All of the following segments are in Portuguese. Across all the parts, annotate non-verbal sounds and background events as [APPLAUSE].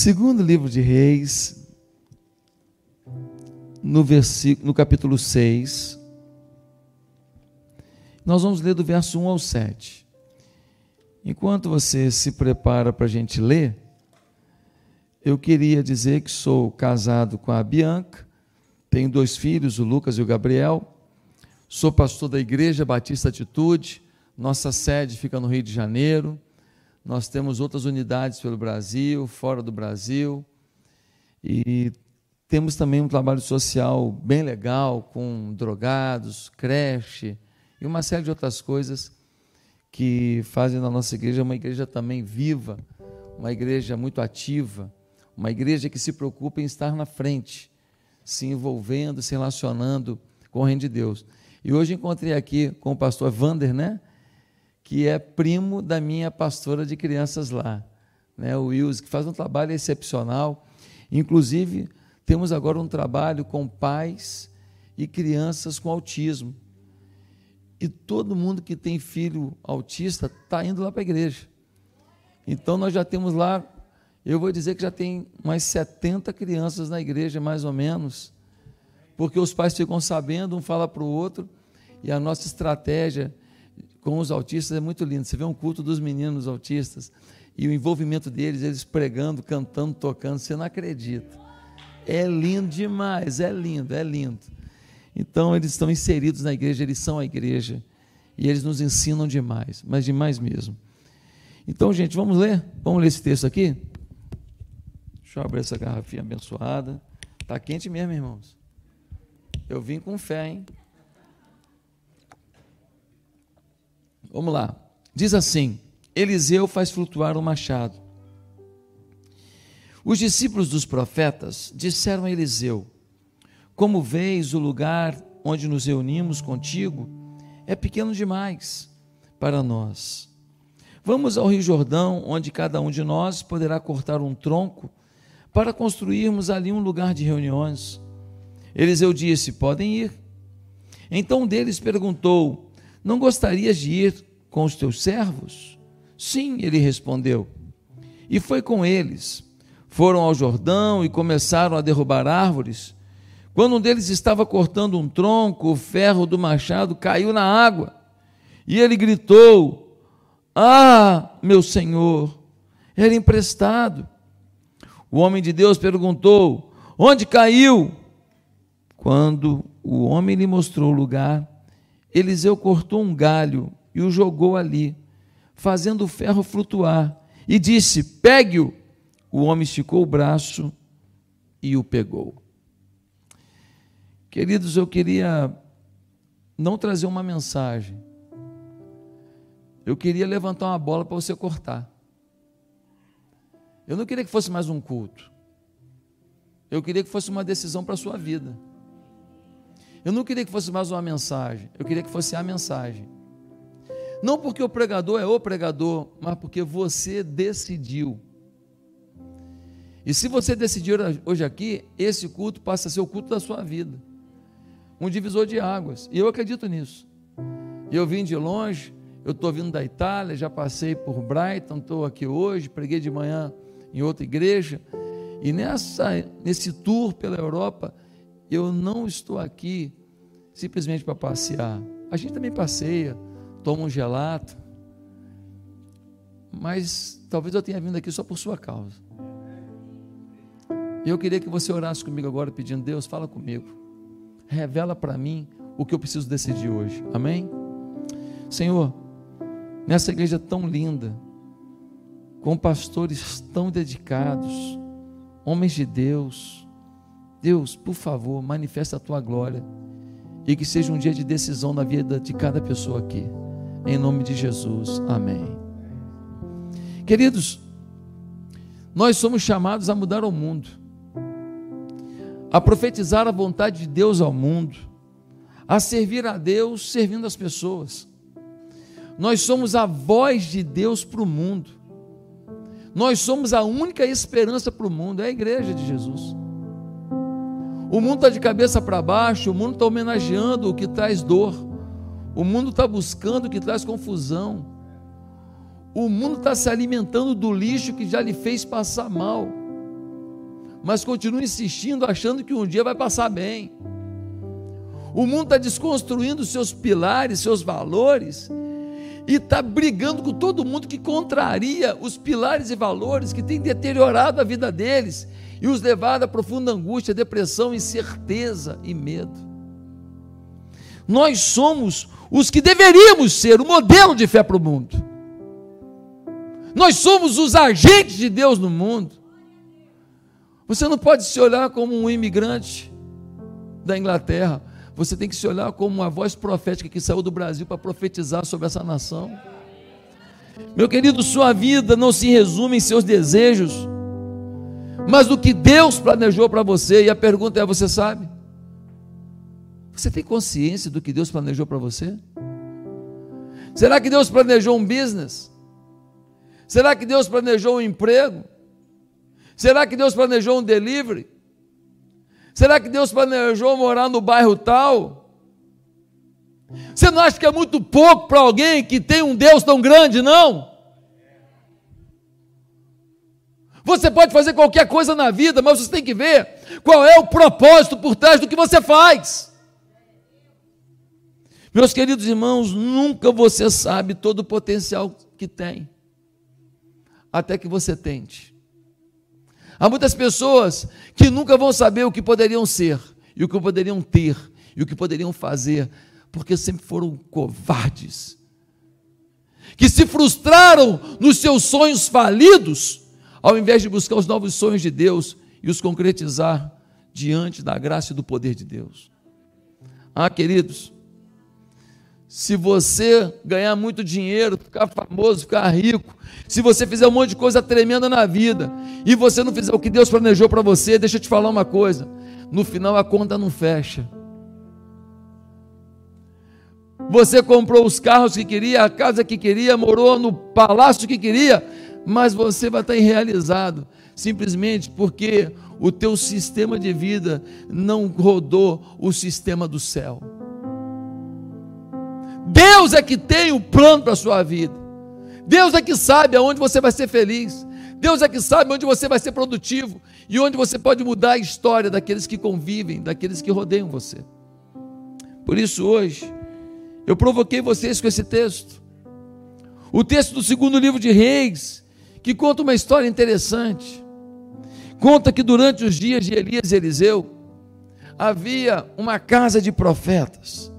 Segundo livro de Reis, no, versículo, no capítulo 6, nós vamos ler do verso 1 ao 7. Enquanto você se prepara para a gente ler, eu queria dizer que sou casado com a Bianca, tenho dois filhos, o Lucas e o Gabriel, sou pastor da Igreja Batista Atitude, nossa sede fica no Rio de Janeiro, nós temos outras unidades pelo Brasil, fora do Brasil, e temos também um trabalho social bem legal com drogados, creche e uma série de outras coisas que fazem da nossa igreja uma igreja também viva, uma igreja muito ativa, uma igreja que se preocupa em estar na frente, se envolvendo, se relacionando com o reino de Deus. E hoje encontrei aqui com o pastor Vander, né? Que é primo da minha pastora de crianças lá, né? O Wilson, que faz um trabalho excepcional. Inclusive, temos agora um trabalho com pais e crianças com autismo. E todo mundo que tem filho autista está indo lá para a igreja. Então nós já temos lá, eu vou dizer que já tem mais 70 crianças na igreja, mais ou menos, porque os pais ficam sabendo, um fala para o outro, e a nossa estratégia com os autistas é muito linda. Você vê um culto dos meninos autistas e o envolvimento deles, eles pregando, cantando, tocando, você não acredita. É lindo demais, é lindo, é lindo. Então, eles estão inseridos na igreja, eles são a igreja. E eles nos ensinam demais, mas demais mesmo. Então, gente, vamos ler? Vamos ler esse texto aqui? Deixa eu abrir essa garrafinha abençoada. Está quente mesmo, irmãos. Eu vim com fé, hein? Vamos lá. Diz assim: Eliseu faz flutuar o machado. Os discípulos dos profetas disseram a Eliseu: Como vês, o lugar onde nos reunimos contigo é pequeno demais para nós. Vamos ao Rio Jordão, onde cada um de nós poderá cortar um tronco para construirmos ali um lugar de reuniões. Eliseu disse: Podem ir. Então um deles perguntou: Não gostarias de ir com os teus servos? Sim, ele respondeu. E foi com eles foram ao Jordão e começaram a derrubar árvores. Quando um deles estava cortando um tronco, o ferro do machado caiu na água. E ele gritou: Ah, meu senhor, era emprestado. O homem de Deus perguntou: Onde caiu? Quando o homem lhe mostrou o lugar, Eliseu cortou um galho e o jogou ali, fazendo o ferro flutuar, e disse: Pegue-o o homem esticou o braço e o pegou. Queridos, eu queria não trazer uma mensagem. Eu queria levantar uma bola para você cortar. Eu não queria que fosse mais um culto. Eu queria que fosse uma decisão para a sua vida. Eu não queria que fosse mais uma mensagem. Eu queria que fosse a mensagem. Não porque o pregador é o pregador, mas porque você decidiu e se você decidir hoje aqui, esse culto passa a ser o culto da sua vida. Um divisor de águas. E eu acredito nisso. Eu vim de longe, eu estou vindo da Itália, já passei por Brighton, estou aqui hoje, preguei de manhã em outra igreja. E nessa, nesse tour pela Europa, eu não estou aqui simplesmente para passear. A gente também passeia, toma um gelato. Mas talvez eu tenha vindo aqui só por sua causa. Eu queria que você orasse comigo agora, pedindo: Deus, fala comigo. Revela para mim o que eu preciso decidir hoje. Amém? Senhor, nessa igreja tão linda, com pastores tão dedicados, homens de Deus, Deus, por favor, manifesta a tua glória e que seja um dia de decisão na vida de cada pessoa aqui. Em nome de Jesus. Amém. Queridos, nós somos chamados a mudar o mundo a profetizar a vontade de Deus ao mundo, a servir a Deus servindo as pessoas. Nós somos a voz de Deus para o mundo. Nós somos a única esperança para o mundo, é a igreja de Jesus. O mundo está de cabeça para baixo, o mundo está homenageando o que traz dor, o mundo está buscando o que traz confusão, o mundo está se alimentando do lixo que já lhe fez passar mal. mas continua insistindo, achando que um dia vai passar bem. O mundo está desconstruindo seus pilares, seus valores, e está brigando com todo mundo que contraria os pilares e valores que tem deteriorado a vida deles e os levado a profunda angústia, depressão, incerteza e medo. Nós somos os que deveríamos ser o modelo de fé para o mundo. Nós somos os agentes de Deus no mundo. Você não pode se olhar como um imigrante da Inglaterra você tem que se olhar como uma voz profética que saiu do Brasil para profetizar sobre essa nação. Meu querido, sua vida não se resume em seus desejos, mas no que Deus planejou para você. E a pergunta é: você sabe? Você tem consciência do que Deus planejou para você? Será que Deus planejou um business? Será que Deus planejou um emprego? Será que Deus planejou um delivery? Será que Deus planejou morar no bairro tal? Você não acha que é muito pouco para alguém que tem um Deus tão grande, não? Você pode fazer qualquer coisa na vida, mas você tem que ver qual é o propósito por trás do que você faz. Meus queridos irmãos, nunca você sabe todo o potencial que tem, até que você tente. Há muitas pessoas que nunca vão saber o que poderiam ser, e o que poderiam ter, e o que poderiam fazer, porque sempre foram covardes. Que se frustraram nos seus sonhos falidos, ao invés de buscar os novos sonhos de Deus e os concretizar diante da graça e do poder de Deus. Ah, queridos, se você ganhar muito dinheiro, ficar famoso, ficar rico, se você fizer um monte de coisa tremenda na vida e você não fizer o que Deus planejou para você, deixa eu te falar uma coisa: no final a conta não fecha. Você comprou os carros que queria, a casa que queria, morou no palácio que queria, mas você vai estar irrealizado, simplesmente porque o teu sistema de vida não rodou o sistema do céu. Deus é que tem o plano para a sua vida. Deus é que sabe aonde você vai ser feliz. Deus é que sabe onde você vai ser produtivo e onde você pode mudar a história daqueles que convivem, daqueles que rodeiam você. Por isso, hoje, eu provoquei vocês com esse texto. O texto do segundo livro de Reis, que conta uma história interessante. Conta que durante os dias de Elias e Eliseu, havia uma casa de profetas.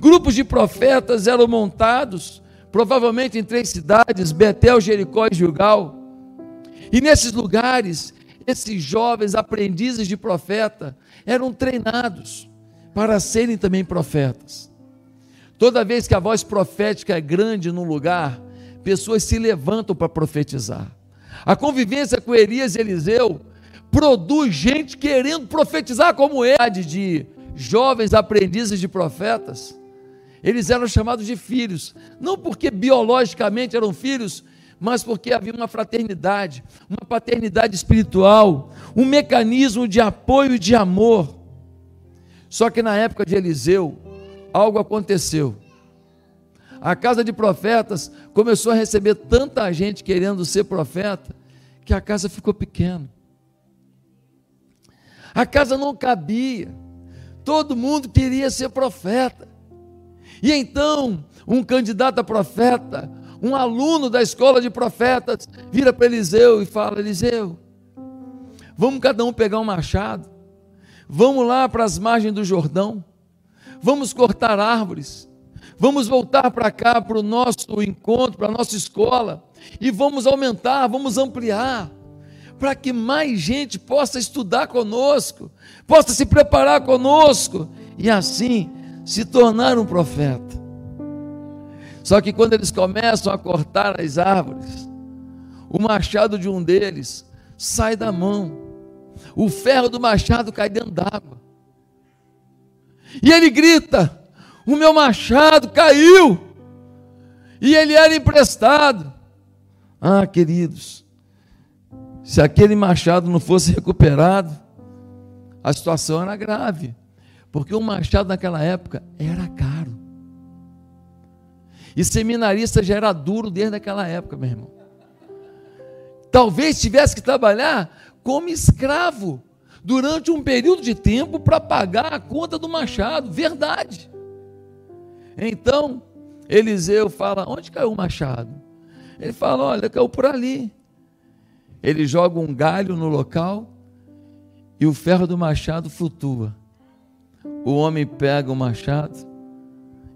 Grupos de profetas eram montados, provavelmente em três cidades: Betel, Jericó e Gilgal. E nesses lugares, esses jovens aprendizes de profeta eram treinados para serem também profetas. Toda vez que a voz profética é grande num lugar, pessoas se levantam para profetizar. A convivência com Elias e Eliseu produz gente querendo profetizar como ele, de jovens aprendizes de profetas eles eram chamados de filhos, não porque biologicamente eram filhos, mas porque havia uma fraternidade, uma paternidade espiritual, um mecanismo de apoio e de amor. Só que na época de Eliseu, algo aconteceu. A casa de profetas começou a receber tanta gente querendo ser profeta, que a casa ficou pequena. A casa não cabia. Todo mundo queria ser profeta. E então, um candidato a profeta, um aluno da escola de profetas, vira para Eliseu e fala: Eliseu, vamos cada um pegar um machado, vamos lá para as margens do Jordão, vamos cortar árvores, vamos voltar para cá para o nosso encontro, para a nossa escola, e vamos aumentar, vamos ampliar, para que mais gente possa estudar conosco, possa se preparar conosco, e assim se tornar um profeta. Só que quando eles começam a cortar as árvores, o machado de um deles sai da mão, o ferro do machado cai dentro d'água. E ele grita: O meu machado caiu, e ele era emprestado. Ah, queridos, se aquele machado não fosse recuperado, a situação era grave. Porque um machado naquela época era caro. E seminarista já era duro desde aquela época, meu irmão. Talvez tivesse que trabalhar como escravo durante um período de tempo para pagar a conta do machado. Verdade. Então, Eliseu fala: onde caiu o machado? Ele fala: olha, caiu por ali. Ele joga um galho no local e o ferro do machado flutua. O homem pega o machado,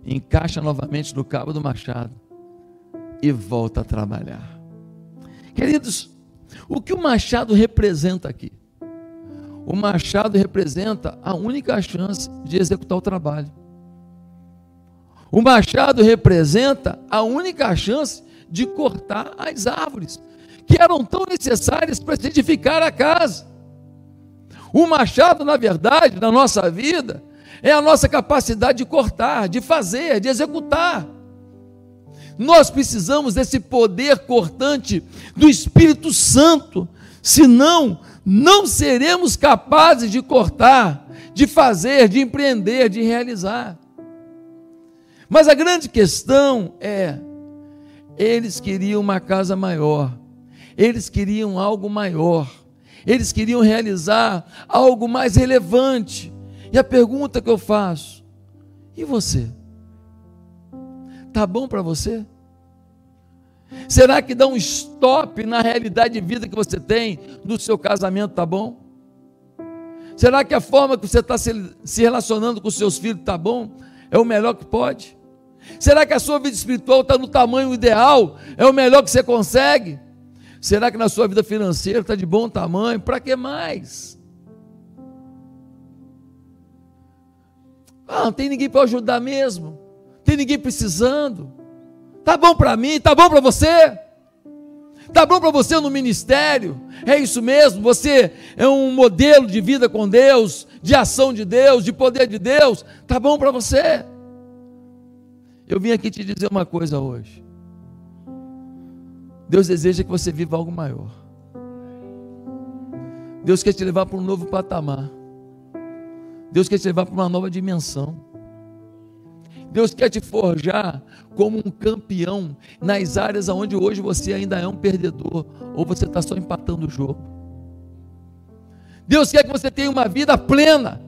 encaixa novamente no cabo do machado e volta a trabalhar. Queridos, o que o machado representa aqui? O machado representa a única chance de executar o trabalho. O machado representa a única chance de cortar as árvores que eram tão necessárias para edificar a casa. O machado, na verdade, na nossa vida, é a nossa capacidade de cortar, de fazer, de executar. Nós precisamos desse poder cortante do Espírito Santo, senão não seremos capazes de cortar, de fazer, de empreender, de realizar. Mas a grande questão é: eles queriam uma casa maior, eles queriam algo maior, eles queriam realizar algo mais relevante. E a pergunta que eu faço: e você? Tá bom para você? Será que dá um stop na realidade de vida que você tem no seu casamento, tá bom? Será que a forma que você está se relacionando com seus filhos tá bom? É o melhor que pode? Será que a sua vida espiritual está no tamanho ideal? É o melhor que você consegue? Será que na sua vida financeira está de bom tamanho? Para que mais? Ah, não tem ninguém para ajudar mesmo. Tem ninguém precisando. Tá bom para mim, tá bom para você? Tá bom para você no ministério? É isso mesmo? Você é um modelo de vida com Deus, de ação de Deus, de poder de Deus? Tá bom para você? Eu vim aqui te dizer uma coisa hoje. Deus deseja que você viva algo maior. Deus quer te levar para um novo patamar. Deus quer te levar para uma nova dimensão. Deus quer te forjar como um campeão nas áreas onde hoje você ainda é um perdedor ou você está só empatando o jogo. Deus quer que você tenha uma vida plena.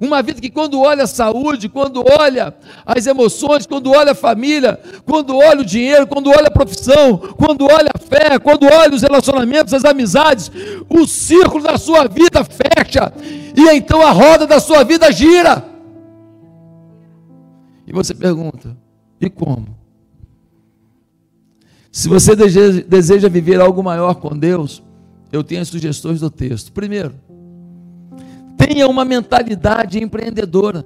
Uma vida que quando olha a saúde, quando olha as emoções, quando olha a família, quando olha o dinheiro, quando olha a profissão, quando olha a fé, quando olha os relacionamentos, as amizades, o círculo da sua vida fecha e então a roda da sua vida gira. E você pergunta: e como? Se você deseja viver algo maior com Deus, eu tenho as sugestões do texto. Primeiro, tenha uma mentalidade empreendedora.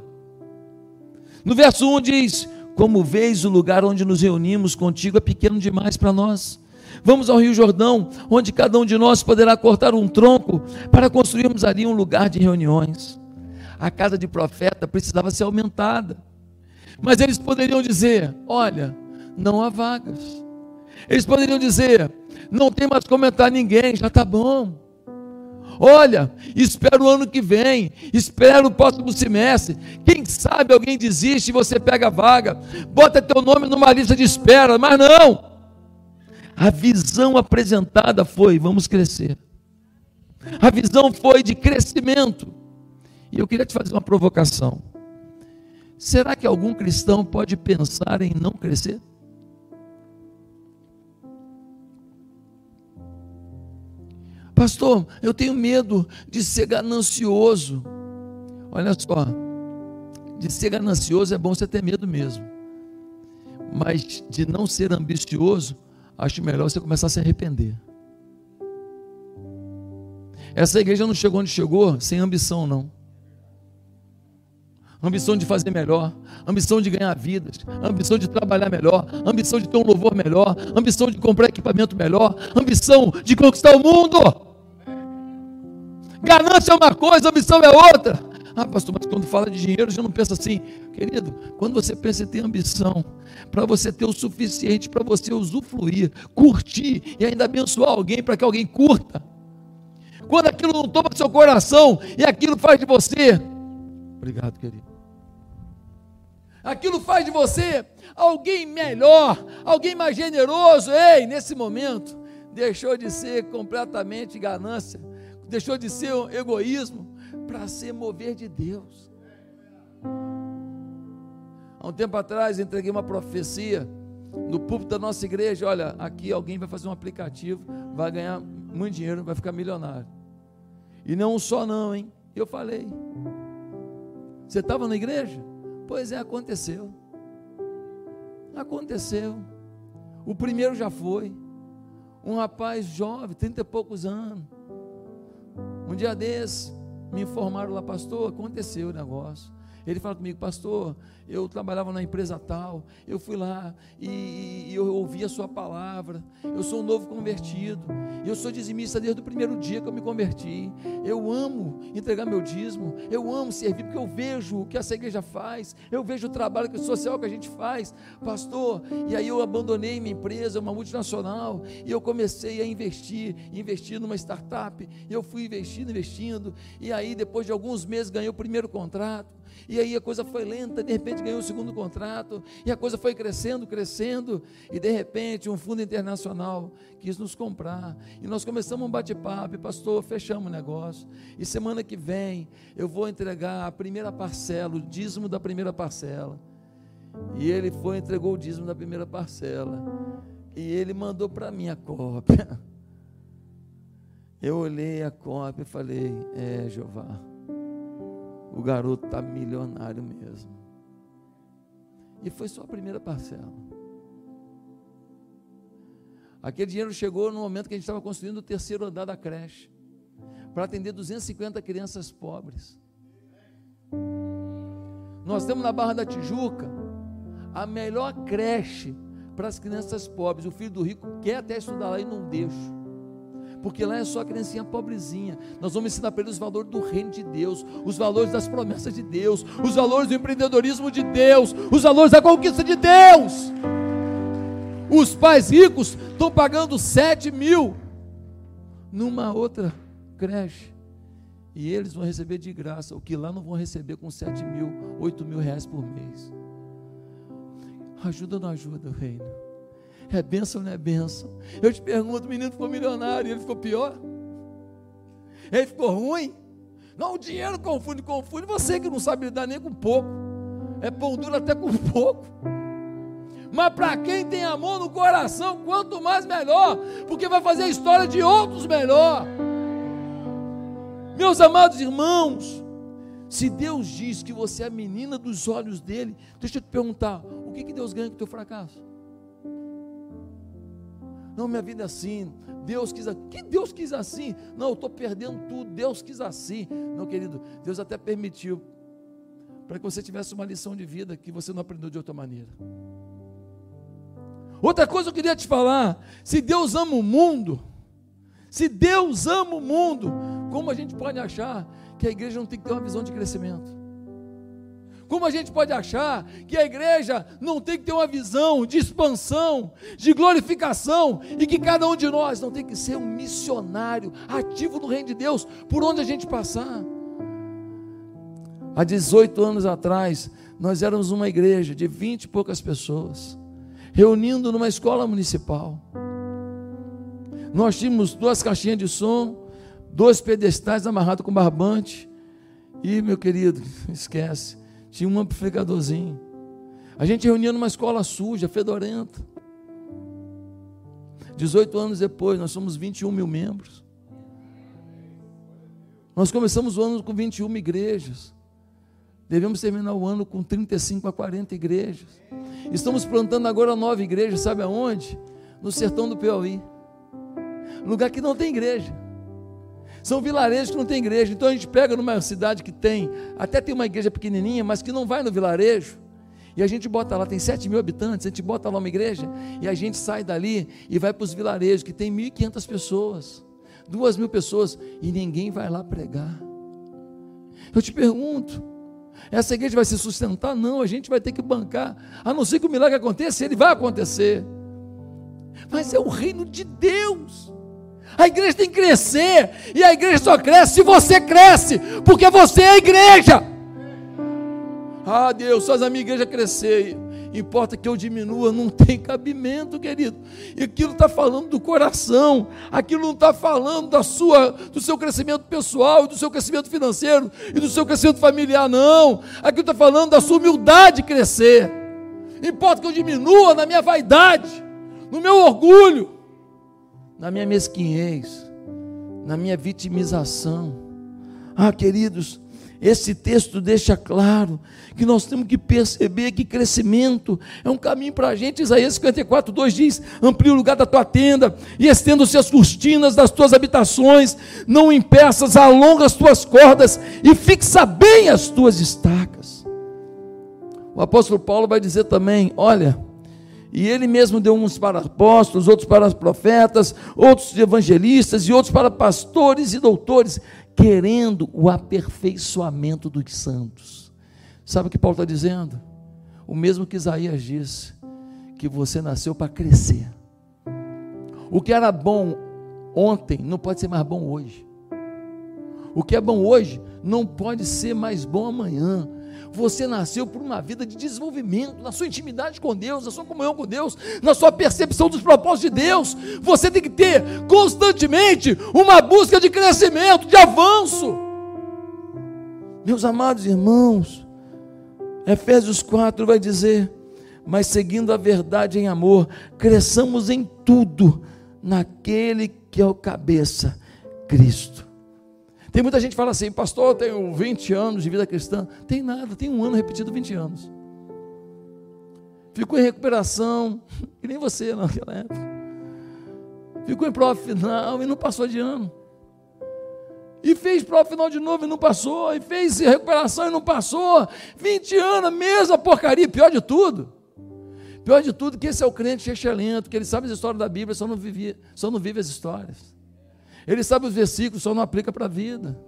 No verso 1 diz: Como vês, o lugar onde nos reunimos contigo é pequeno demais para nós. Vamos ao Rio Jordão, onde cada um de nós poderá cortar um tronco para construirmos ali um lugar de reuniões. A casa de profeta precisava ser aumentada. Mas eles poderiam dizer: Olha, não há vagas. Eles poderiam dizer: Não tem mais como entrar ninguém, já está bom. Olha, espera o ano que vem, espera o próximo semestre. Quem sabe alguém desiste e você pega a vaga, bota teu nome numa lista de espera, mas não. A visão apresentada foi: vamos crescer. A visão foi de crescimento. E eu queria te fazer uma provocação. Será que algum cristão pode pensar em não crescer? Pastor, eu tenho medo de ser ganancioso. Olha só, de ser ganancioso é bom você ter medo mesmo. Mas de não ser ambicioso, acho melhor você começar a se arrepender. Essa igreja não chegou onde chegou sem ambição, não. Ambição de fazer melhor, ambição de ganhar vidas, ambição de trabalhar melhor, ambição de ter um louvor melhor, ambição de comprar equipamento melhor, ambição de conquistar o mundo. Ganância é uma coisa, ambição é outra. Ah, pastor, mas quando fala de dinheiro, já não pensa assim, querido. Quando você pensa em ter ambição, para você ter o suficiente para você usufruir, curtir e ainda abençoar alguém para que alguém curta. Quando aquilo não toma seu coração e aquilo faz de você, obrigado, querido. Aquilo faz de você alguém melhor, alguém mais generoso. Ei, nesse momento, deixou de ser completamente ganância deixou de ser egoísmo para ser mover de Deus. Há um tempo atrás entreguei uma profecia no púlpito da nossa igreja. Olha, aqui alguém vai fazer um aplicativo, vai ganhar muito dinheiro, vai ficar milionário. E não um só não, hein? Eu falei. Você estava na igreja? Pois é, aconteceu. Aconteceu. O primeiro já foi. Um rapaz jovem, trinta e poucos anos. Um dia desse, me informaram lá, pastor, aconteceu o negócio. Ele fala comigo, pastor, eu trabalhava na empresa tal, eu fui lá e, e, eu ouvi a sua palavra, eu sou um novo convertido, eu sou dizimista desde o primeiro dia que eu me converti, eu amo entregar meu dízimo, eu amo servir, porque eu vejo o que essa igreja faz, eu vejo o trabalho social que a gente faz, pastor, e aí eu abandonei minha empresa, uma multinacional, e eu comecei a investir, investir numa startup, e eu fui investindo, investindo, e aí depois de alguns meses ganhei o primeiro contrato, e aí a coisa foi lenta, de repente ganhou o segundo contrato, e a coisa foi crescendo, crescendo, e de repente um fundo internacional quis nos comprar. E nós começamos um bate-papo, pastor, fechamos o negócio. E semana que vem eu vou entregar a primeira parcela, o dízimo da primeira parcela. E ele foi entregou o dízimo da primeira parcela. E ele mandou para mim a cópia. [LAUGHS] Eu olhei a cópia e falei: É, Jeová o garoto está milionário mesmo. E foi só a primeira parcela. Aquele dinheiro chegou no momento que a gente estava construindo o terceiro andar da creche, para atender 250 crianças pobres. Nós temos na Barra da Tijuca a melhor creche para as crianças pobres. O filho do rico quer até estudar lá e não deixa porque lá é só criancinha pobrezinha. Nós vamos ensinar para eles os valores do reino de Deus, os valores das promessas de Deus, os valores do empreendedorismo de Deus, os valores da conquista de Deus. Os pais ricos estão pagando 7 mil numa outra creche. E eles vão receber de graça, o que lá não vão receber com 7 mil, 8 mil reais por mês. Ajuda ou não ajuda o reino? É bênção ou não é bênção? Eu te pergunto, o menino ficou milionário, ele ficou pior? Ele ficou ruim? Não, o dinheiro confunde, confunde. Você que não sabe lidar nem com pouco. É pão duro até com [LAUGHS] pouco. Mas para quem tem amor no coração, quanto mais melhor, porque vai fazer a história de outros melhor. Meus amados irmãos, se Deus diz que você é a menina dos olhos dele, deixa eu te perguntar: o que, que Deus ganha com o teu fracasso? Não, minha vida é assim. Deus quis assim. Que Deus quis assim? Não, eu estou perdendo tudo. Deus quis assim. Não, querido, Deus até permitiu para que você tivesse uma lição de vida que você não aprendeu de outra maneira. Outra coisa eu queria te falar: se Deus ama o mundo, se Deus ama o mundo, como a gente pode achar que a igreja não tem que ter uma visão de crescimento? Como a gente pode achar que a igreja não tem que ter uma visão de expansão, de glorificação, e que cada um de nós não tem que ser um missionário ativo no reino de Deus, por onde a gente passar? Há 18 anos atrás, nós éramos uma igreja de 20 e poucas pessoas, reunindo numa escola municipal. Nós tínhamos duas caixinhas de som, dois pedestais amarrados com barbante. E, meu querido, [LAUGHS] esquece tinha um amplificadorzinho. A gente reunia numa escola suja, fedorenta. 18 anos depois, nós somos 21 mil membros. Nós começamos o ano com 21 igrejas. Devemos terminar o ano com 35 a 40 igrejas. Estamos plantando agora nove igrejas, sabe aonde? No sertão do Piauí. Lugar que não tem igreja. São vilarejos que não tem igreja. Então a gente pega numa cidade que tem, até tem uma igreja pequenininha, mas que não vai no vilarejo. E a gente bota lá, tem 7 mil habitantes, a gente bota lá uma igreja e a gente sai dali e vai para os vilarejos que tem 1.500 pessoas, 2 mil pessoas e ninguém vai lá pregar. Eu te pergunto, essa igreja vai se sustentar? Não, a gente vai ter que bancar, a não ser que o milagre aconteça, ele vai acontecer. Mas é o reino de Deus. A igreja tem que crescer, e a igreja só cresce se você cresce, porque você é a igreja. Ah, Deus, faz a minha igreja crescer. importa que eu diminua, não tem cabimento, querido. E aquilo está falando do coração, aquilo não está falando da sua, do seu crescimento pessoal, do seu crescimento financeiro e do seu crescimento familiar, não. Aquilo está falando da sua humildade crescer. Importa que eu diminua na minha vaidade, no meu orgulho, na minha mesquinhez, na minha vitimização. Ah, queridos, esse texto deixa claro que nós temos que perceber que crescimento é um caminho para a gente. Isaías 54, 2 diz: Amplie o lugar da tua tenda e estenda-se as cortinas das tuas habitações, não impeças, alonga as tuas cordas e fixa bem as tuas estacas. O apóstolo Paulo vai dizer também: Olha, e ele mesmo deu uns para apóstolos, outros para profetas, outros evangelistas e outros para pastores e doutores querendo o aperfeiçoamento dos santos. Sabe o que Paulo está dizendo? O mesmo que Isaías disse, que você nasceu para crescer. O que era bom ontem não pode ser mais bom hoje. O que é bom hoje não pode ser mais bom amanhã. Você nasceu por uma vida de desenvolvimento, na sua intimidade com Deus, na sua comunhão com Deus, na sua percepção dos propósitos de Deus. Você tem que ter constantemente uma busca de crescimento, de avanço. Meus amados irmãos, Efésios 4 vai dizer: Mas seguindo a verdade em amor, cresçamos em tudo naquele que é o cabeça, Cristo. Tem muita gente que fala assim, pastor, eu tenho 20 anos de vida cristã. Tem nada, tem um ano repetido 20 anos. Ficou em recuperação, que [LAUGHS] nem você naquela época. Ficou em prova final e não passou de ano. E fez prova final de novo e não passou. E fez recuperação e não passou. 20 anos, mesma porcaria. Pior de tudo. Pior de tudo que esse é o crente excelente, que ele sabe as histórias da Bíblia, só não vive, só não vive as histórias. Ele sabe os versículos, só não aplica para a vida.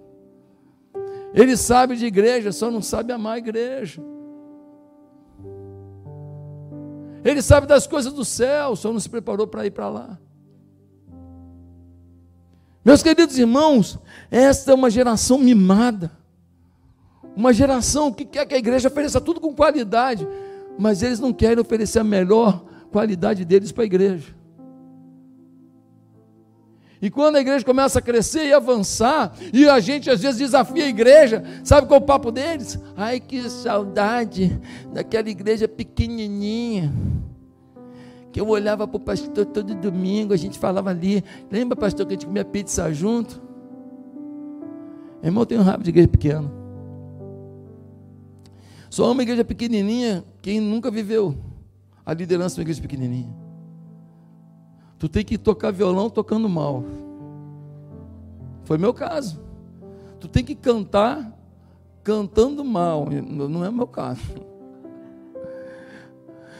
Ele sabe de igreja, só não sabe amar a igreja. Ele sabe das coisas do céu, só não se preparou para ir para lá. Meus queridos irmãos, esta é uma geração mimada. Uma geração que quer que a igreja ofereça tudo com qualidade, mas eles não querem oferecer a melhor qualidade deles para a igreja. E quando a igreja começa a crescer e avançar, e a gente às vezes desafia a igreja, sabe qual é o papo deles? Ai, que saudade daquela igreja pequenininha. Que eu olhava para o pastor todo domingo, a gente falava ali. Lembra, pastor, que a gente comia pizza junto? Irmão, tem um rabo de igreja pequena. Só uma igreja pequenininha, quem nunca viveu a liderança de uma igreja pequenininha. Tu tem que tocar violão tocando mal. Foi meu caso. Tu tem que cantar cantando mal. Não é meu caso.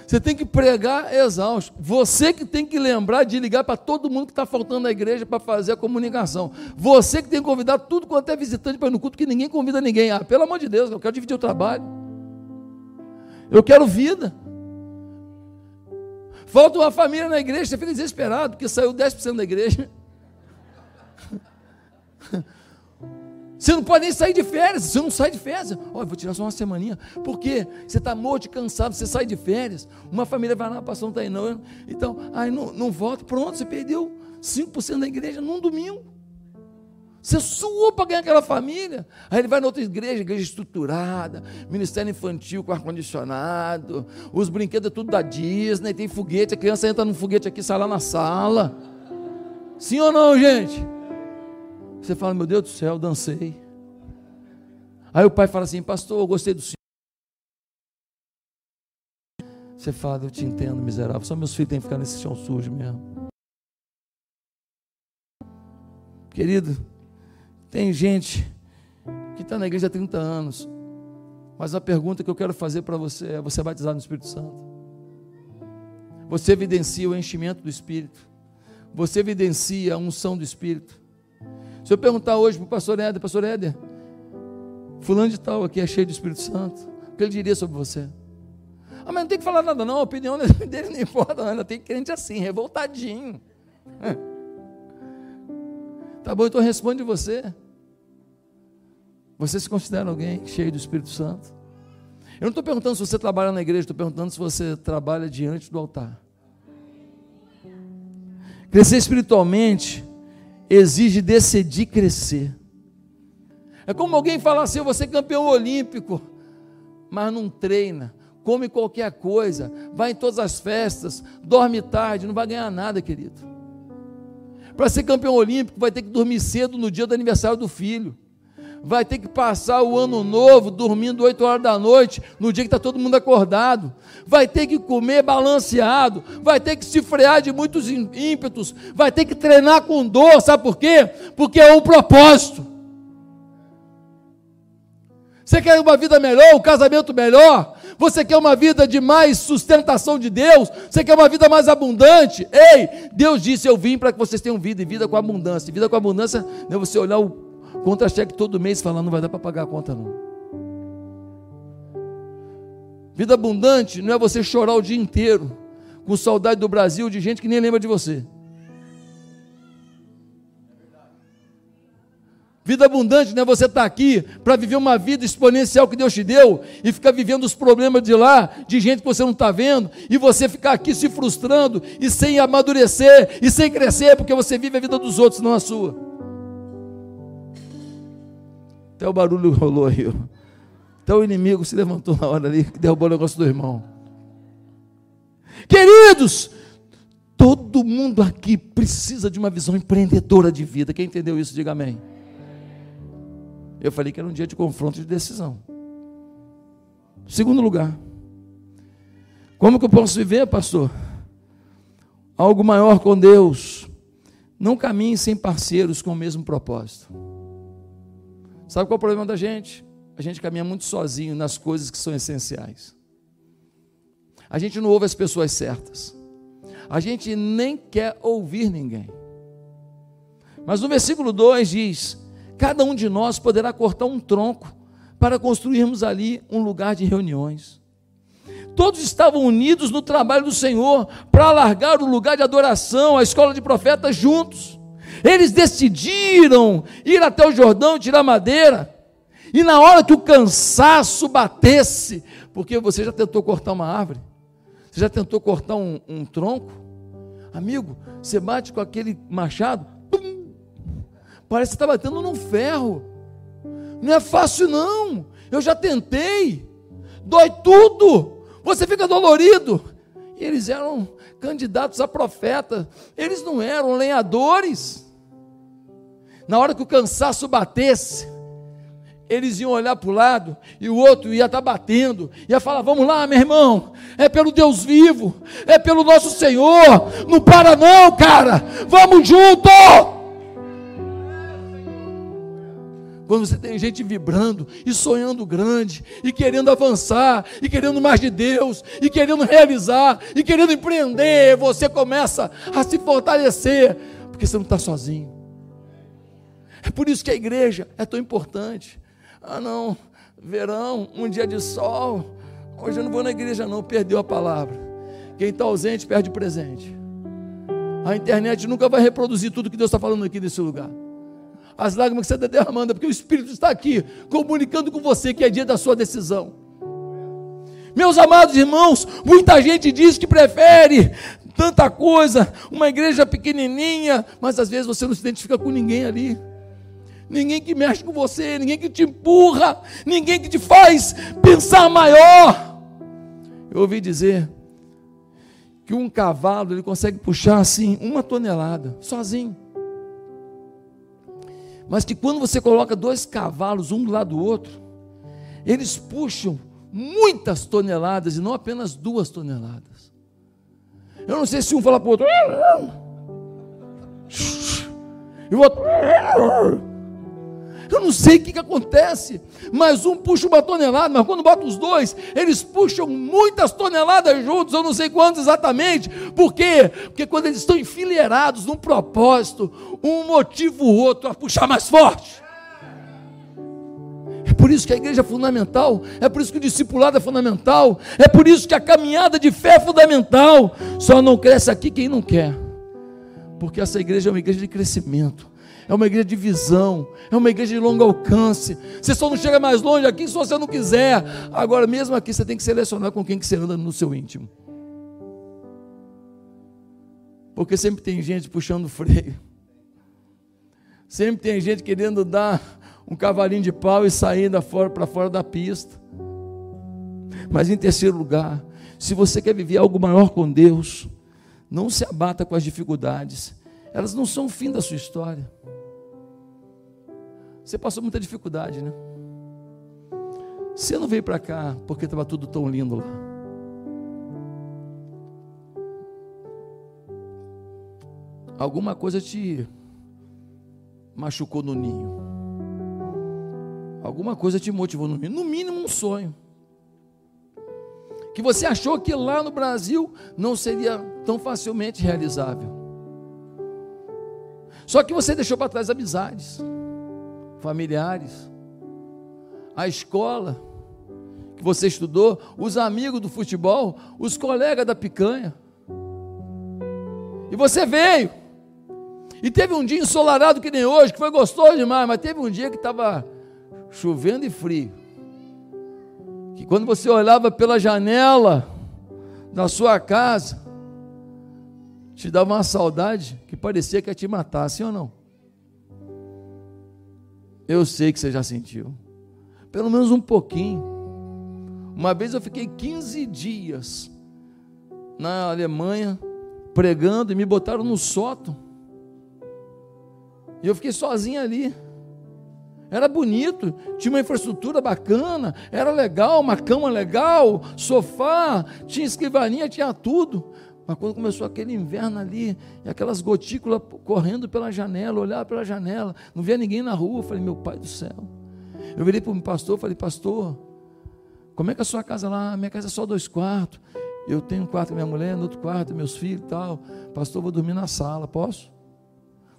Você tem que pregar exausto. Você que tem que lembrar de ligar para todo mundo que está faltando na igreja para fazer a comunicação. Você que tem que convidar tudo quanto é visitante para ir no culto, que ninguém convida ninguém. Ah, pelo amor de Deus, eu quero dividir o trabalho. Eu quero vida. Falta uma família na igreja, você fica desesperado, porque saiu 10% da igreja. [LAUGHS] Você não pode nem sair de férias, você não sai de férias. Olha, vou tirar só uma semaninha. Por quê? Você está morto, cansado, você sai de férias. Uma família vai lá, pastor não está aí não. Então, aí não, não volta, pronto, você perdeu 5% da igreja num domingo. Você suou para ganhar aquela família. Aí ele vai na outra igreja, igreja estruturada, ministério infantil com ar-condicionado, os brinquedos é tudo da Disney, tem foguete, a criança entra num foguete aqui, sai lá na sala. Sim ou não, gente? Você fala, meu Deus do céu, dancei. Aí o pai fala assim, pastor, eu gostei do senhor. Você fala, eu te entendo, miserável. Só meus filhos têm que ficar nesse chão sujo mesmo. Querido, tem gente que está na igreja há 30 anos, mas a pergunta que eu quero fazer para você é: você é batizado no Espírito Santo? Você evidencia o enchimento do Espírito? Você evidencia a unção do Espírito? Se eu perguntar hoje para o pastor Éder, pastor Éder, fulano de tal aqui é cheio do Espírito Santo, o que ele diria sobre você? Ah, mas não tem que falar nada não, a opinião [LAUGHS] dele não importa, ainda tem crente assim, revoltadinho. [LAUGHS] Tá bom, então responde você. Você se considera alguém cheio do Espírito Santo? Eu não estou perguntando se você trabalha na igreja, estou perguntando se você trabalha diante do altar. Crescer espiritualmente exige decidir crescer. É como alguém falar assim: você é campeão olímpico, mas não treina, come qualquer coisa, vai em todas as festas, dorme tarde, não vai ganhar nada, querido. Para ser campeão olímpico, vai ter que dormir cedo no dia do aniversário do filho. Vai ter que passar o ano novo dormindo 8 horas da noite, no dia que está todo mundo acordado. Vai ter que comer balanceado. Vai ter que se frear de muitos ímpetos. Vai ter que treinar com dor. Sabe por quê? Porque é um propósito. Você quer uma vida melhor, um casamento melhor? Você quer uma vida de mais sustentação de Deus? Você quer uma vida mais abundante? Ei, Deus disse: Eu vim para que vocês tenham vida e vida com abundância. E vida com abundância não é você olhar o contra-cheque todo mês falar: Não vai dar para pagar a conta, não. Vida abundante não é você chorar o dia inteiro com saudade do Brasil de gente que nem lembra de você. Vida abundante não é você estar tá aqui para viver uma vida exponencial que Deus te deu e ficar vivendo os problemas de lá, de gente que você não está vendo, e você ficar aqui se frustrando e sem amadurecer e sem crescer, porque você vive a vida dos outros, não a sua. Até o barulho [LAUGHS] rolou aí. Até o inimigo se levantou na hora ali que derrubou o negócio do irmão. Queridos, todo mundo aqui precisa de uma visão empreendedora de vida. Quem entendeu isso, diga amém. Eu falei que era um dia de confronto de decisão. Segundo lugar, como que eu posso viver, pastor? Algo maior com Deus. Não caminhe sem parceiros com o mesmo propósito. Sabe qual é o problema da gente? A gente caminha muito sozinho nas coisas que são essenciais. A gente não ouve as pessoas certas. A gente nem quer ouvir ninguém. Mas no versículo 2 diz: Cada um de nós poderá cortar um tronco para construirmos ali um lugar de reuniões. Todos estavam unidos no trabalho do Senhor para alargar o lugar de adoração, a escola de profetas juntos. Eles decidiram ir até o Jordão tirar madeira. E na hora que o cansaço batesse, porque você já tentou cortar uma árvore, você já tentou cortar um, um tronco, amigo, você bate com aquele machado, Parece que está batendo num ferro. Não é fácil, não. Eu já tentei. Dói tudo. Você fica dolorido. E eles eram candidatos a profeta. Eles não eram lenhadores. Na hora que o cansaço batesse, eles iam olhar para o lado e o outro ia estar tá batendo, ia falar: Vamos lá, meu irmão, é pelo Deus vivo, é pelo nosso Senhor, não para não, cara, vamos junto. Quando você tem gente vibrando e sonhando grande, e querendo avançar, e querendo mais de Deus, e querendo realizar, e querendo empreender, você começa a se fortalecer, porque você não está sozinho. É por isso que a igreja é tão importante. Ah, não, verão, um dia de sol. Hoje eu não vou na igreja, não, perdeu a palavra. Quem está ausente perde o presente. A internet nunca vai reproduzir tudo que Deus está falando aqui nesse lugar as lágrimas que você está derramando, é porque o Espírito está aqui comunicando com você que é dia da sua decisão. Meus amados irmãos, muita gente diz que prefere tanta coisa, uma igreja pequenininha, mas às vezes você não se identifica com ninguém ali. Ninguém que mexe com você, ninguém que te empurra, ninguém que te faz pensar maior. Eu ouvi dizer que um cavalo ele consegue puxar assim uma tonelada sozinho mas que quando você coloca dois cavalos um do lado do outro, eles puxam muitas toneladas e não apenas duas toneladas. Eu não sei se um fala para o outro, e o outro. Eu não sei o que, que acontece, mas um puxa uma tonelada, mas quando bota os dois, eles puxam muitas toneladas juntos, eu não sei quantos exatamente. Por quê? Porque quando eles estão enfileirados num propósito, um motivo o outro a puxar mais forte. É por isso que a igreja é fundamental, é por isso que o discipulado é fundamental, é por isso que a caminhada de fé é fundamental. Só não cresce aqui quem não quer, porque essa igreja é uma igreja de crescimento é uma igreja de visão, é uma igreja de longo alcance. Você só não chega mais longe aqui se você não quiser. Agora, mesmo aqui, você tem que selecionar com quem que você anda no seu íntimo. Porque sempre tem gente puxando freio. Sempre tem gente querendo dar um cavalinho de pau e sair para fora da pista. Mas em terceiro lugar, se você quer viver algo maior com Deus, não se abata com as dificuldades. Elas não são o fim da sua história. Você passou muita dificuldade, né? Você não veio para cá porque estava tudo tão lindo lá. Alguma coisa te machucou no ninho. Alguma coisa te motivou no mínimo, no mínimo um sonho. Que você achou que lá no Brasil não seria tão facilmente realizável. Só que você deixou para trás amizades, familiares, a escola que você estudou, os amigos do futebol, os colegas da picanha. E você veio. E teve um dia ensolarado que nem hoje, que foi gostoso demais, mas teve um dia que estava chovendo e frio, que quando você olhava pela janela da sua casa, te dava uma saudade que parecia que ia te matar, sim ou não? Eu sei que você já sentiu, pelo menos um pouquinho. Uma vez eu fiquei 15 dias na Alemanha pregando e me botaram no sótão. E eu fiquei sozinho ali. Era bonito, tinha uma infraestrutura bacana, era legal, uma cama legal, sofá, tinha escrivaninha, tinha tudo. Mas quando começou aquele inverno ali, e aquelas gotículas correndo pela janela, olhar pela janela, não via ninguém na rua, eu falei, meu pai do céu. Eu virei para o pastor, falei, pastor, como é que é a sua casa lá? Minha casa é só dois quartos. Eu tenho um quarto com minha mulher, no outro quarto, meus filhos e tal. Pastor, vou dormir na sala, posso?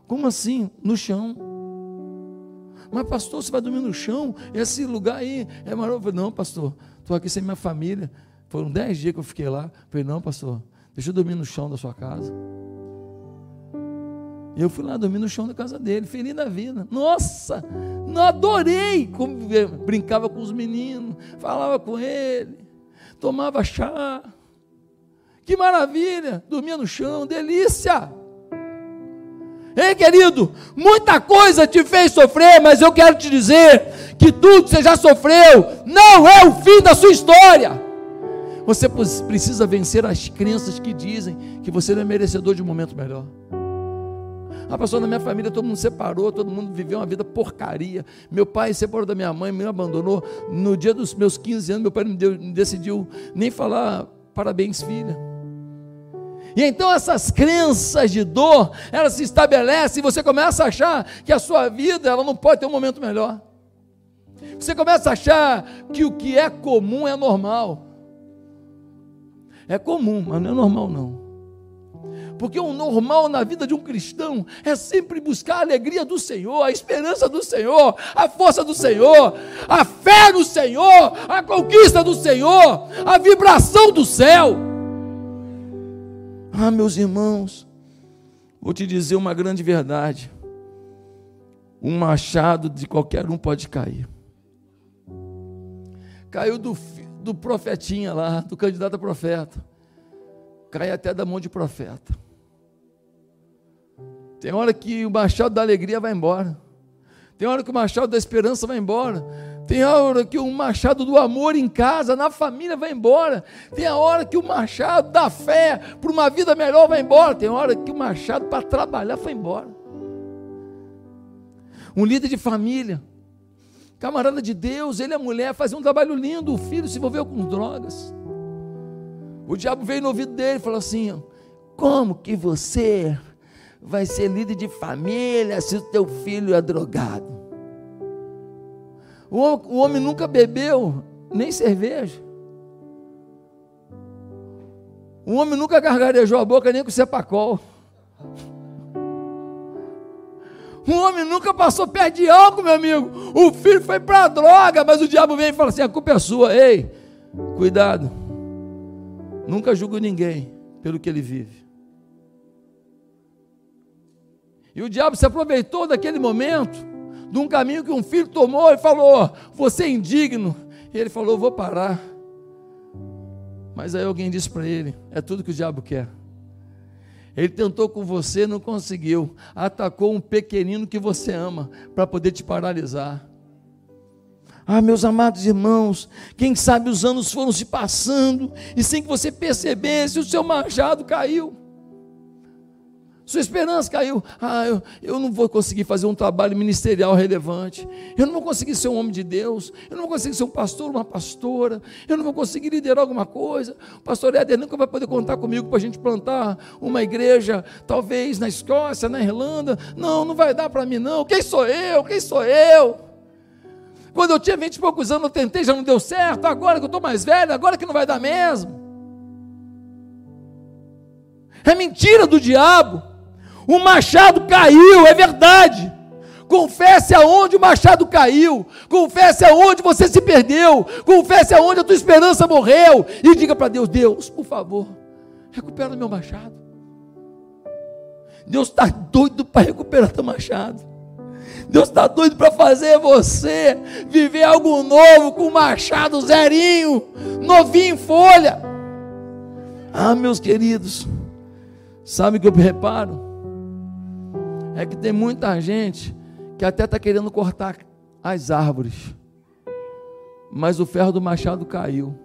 Como assim? No chão. Mas, pastor, você vai dormir no chão? Esse lugar aí é maravilhoso. Não, pastor, estou aqui sem minha família. Foram dez dias que eu fiquei lá. Falei, não, pastor, deixa eu dormir no chão da sua casa. E eu fui lá dormir no chão da casa dele, feliz da vida. Nossa, não adorei como brincava com os meninos, falava com ele, tomava chá. Que maravilha, dormia no chão, delícia. Ei, querido, muita coisa te fez sofrer, mas eu quero te dizer que tudo que você já sofreu não é o fim da sua história. Você precisa vencer as crenças que dizem que você não é merecedor de um momento melhor. A pessoa na minha família, todo mundo separou, todo mundo viveu uma vida porcaria. Meu pai separou da minha mãe, me abandonou. No dia dos meus 15 anos, meu pai não decidiu nem falar parabéns, filha. E então essas crenças de dor, elas se estabelecem e você começa a achar que a sua vida ela não pode ter um momento melhor. Você começa a achar que o que é comum é normal. É comum, mas não é normal não. Porque o normal na vida de um cristão é sempre buscar a alegria do Senhor, a esperança do Senhor, a força do Senhor, a fé no Senhor, a conquista do Senhor, a vibração do céu. Ah, meus irmãos, vou te dizer uma grande verdade. Um machado de qualquer um pode cair. Caiu do, do profetinha lá, do candidato a profeta. Cai até da mão de profeta. Tem hora que o machado da alegria vai embora. Tem hora que o machado da esperança vai embora. Tem hora que o machado do amor em casa, na família, vai embora. Tem a hora que o machado da fé para uma vida melhor vai embora. Tem hora que o machado para trabalhar foi embora. Um líder de família, camarada de Deus, ele a mulher faziam um trabalho lindo. O filho se envolveu com drogas. O diabo veio no ouvido dele e falou assim: Como que você vai ser líder de família se o teu filho é drogado? O homem nunca bebeu nem cerveja. O homem nunca gargarejou a boca nem com sepacol. O homem nunca passou perto de álcool, meu amigo. O filho foi para droga, mas o diabo vem e fala assim: a culpa é sua. Ei, cuidado. Nunca julgo ninguém pelo que ele vive. E o diabo se aproveitou daquele momento, de um caminho que um filho tomou e falou: Você é indigno. E ele falou: Vou parar. Mas aí alguém disse para ele: É tudo que o diabo quer. Ele tentou com você, não conseguiu. Atacou um pequenino que você ama para poder te paralisar. Ah, meus amados irmãos, quem sabe os anos foram se passando e sem que você percebesse, o seu machado caiu. Sua esperança caiu. Ah, eu, eu não vou conseguir fazer um trabalho ministerial relevante. Eu não vou conseguir ser um homem de Deus. Eu não vou conseguir ser um pastor, uma pastora. Eu não vou conseguir liderar alguma coisa. O pastor Éder nunca vai poder contar comigo para a gente plantar uma igreja, talvez na Escócia, na Irlanda. Não, não vai dar para mim, não. Quem sou eu? Quem sou eu? Quando eu tinha 20 e poucos anos, eu tentei, já não deu certo. Agora que eu estou mais velho, agora que não vai dar mesmo. É mentira do diabo. O machado caiu, é verdade. Confesse aonde o machado caiu. Confesse aonde você se perdeu. Confesse aonde a tua esperança morreu. E diga para Deus: Deus, por favor, recupera o meu machado. Deus está doido para recuperar teu machado. Deus está doido para fazer você viver algo novo com machado zerinho, novinho em folha. Ah, meus queridos, sabe o que eu reparo? É que tem muita gente que até está querendo cortar as árvores, mas o ferro do machado caiu.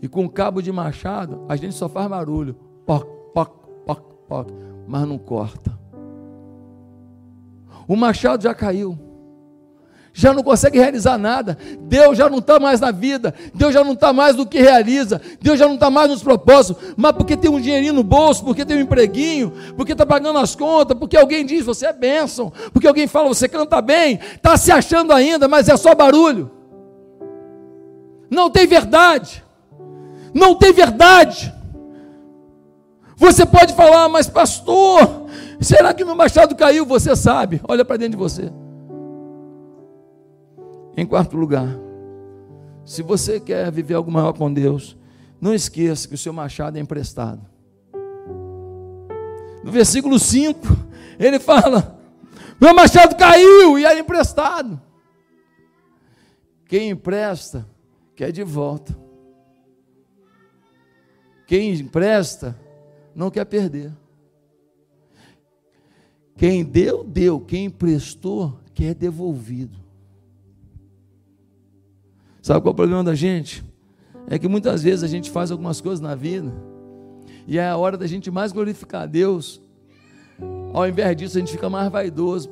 E com o cabo de machado, a gente só faz barulho, poc, poc, poc, poc, mas não corta. O machado já caiu já não consegue realizar nada, Deus já não está mais na vida, Deus já não está mais no que realiza, Deus já não está mais nos propósitos, mas porque tem um dinheirinho no bolso, porque tem um empreguinho, porque está pagando as contas, porque alguém diz você é bênção, porque alguém fala você canta bem, está se achando ainda, mas é só barulho. Não tem verdade, não tem verdade. Você pode falar, mas pastor, será que meu machado caiu? Você sabe, olha para dentro de você. Em quarto lugar, se você quer viver algo maior com Deus, não esqueça que o seu machado é emprestado. No versículo 5, ele fala: Meu machado caiu e era emprestado. Quem empresta, quer de volta. Quem empresta, não quer perder. Quem deu, deu. Quem emprestou, quer devolvido. Sabe qual é o problema da gente? É que muitas vezes a gente faz algumas coisas na vida e é a hora da gente mais glorificar a Deus. Ao invés disso, a gente fica mais vaidoso,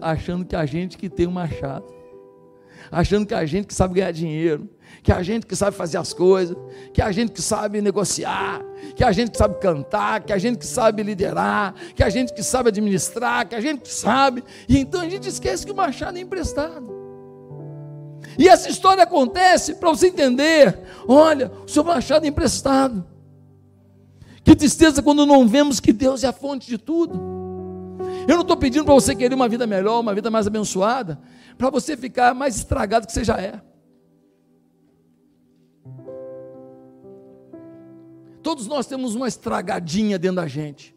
achando que a gente que tem um machado, achando que a gente que sabe ganhar dinheiro, que a gente que sabe fazer as coisas, que a gente que sabe negociar, que a gente que sabe cantar, que a gente que sabe liderar, que a gente que sabe administrar, que a gente que sabe, e então a gente esquece que o machado é emprestado. E essa história acontece para você entender: olha, o seu machado emprestado. Que tristeza quando não vemos que Deus é a fonte de tudo. Eu não estou pedindo para você querer uma vida melhor, uma vida mais abençoada, para você ficar mais estragado que você já é. Todos nós temos uma estragadinha dentro da gente.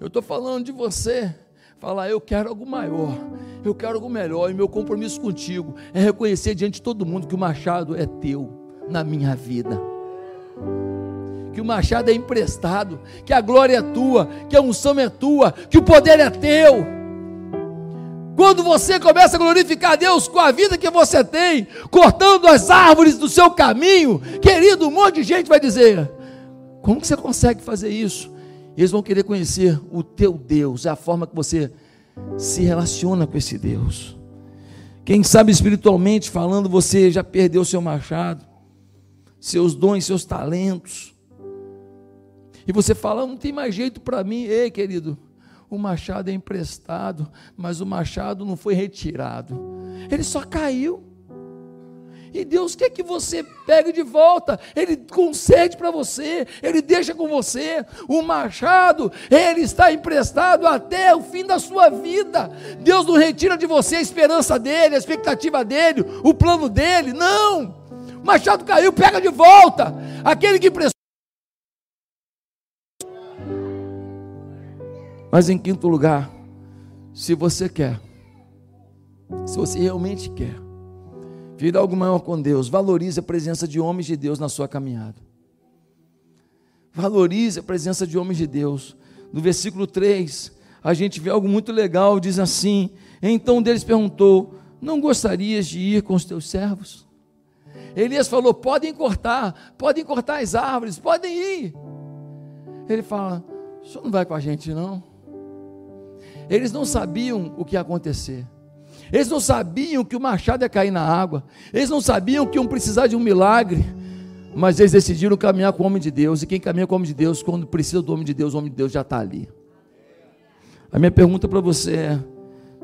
Eu estou falando de você falar, eu quero algo maior, eu quero algo melhor, e meu compromisso contigo é reconhecer diante de todo mundo que o machado é teu na minha vida. Que o machado é emprestado, que a glória é tua, que a unção é tua, que o poder é teu. Quando você começa a glorificar a Deus com a vida que você tem, cortando as árvores do seu caminho, querido, um monte de gente vai dizer: como que você consegue fazer isso? Eles vão querer conhecer o teu Deus, é a forma que você se relaciona com esse Deus. Quem sabe espiritualmente falando, você já perdeu seu machado, seus dons, seus talentos. E você fala, não tem mais jeito para mim. Ei, querido, o machado é emprestado, mas o machado não foi retirado. Ele só caiu. E Deus quer que você pegue de volta. Ele concede para você, ele deixa com você. O machado, ele está emprestado até o fim da sua vida. Deus não retira de você a esperança dele, a expectativa dele, o plano dele. Não. O machado caiu, pega de volta. Aquele que emprestou Mas em quinto lugar, se você quer, se você realmente quer, vir algo maior com Deus, valorize a presença de homens de Deus na sua caminhada. Valorize a presença de homens de Deus. No versículo 3, a gente vê algo muito legal, diz assim: Então deles perguntou: Não gostarias de ir com os teus servos? Elias falou: Podem cortar, podem cortar as árvores, podem ir. Ele fala: O senhor não vai com a gente, não? Eles não sabiam o que ia acontecer. Eles não sabiam que o machado ia cair na água. Eles não sabiam que iam precisar de um milagre. Mas eles decidiram caminhar com o homem de Deus. E quem caminha com o homem de Deus, quando precisa do homem de Deus, o homem de Deus já está ali. A minha pergunta para você é: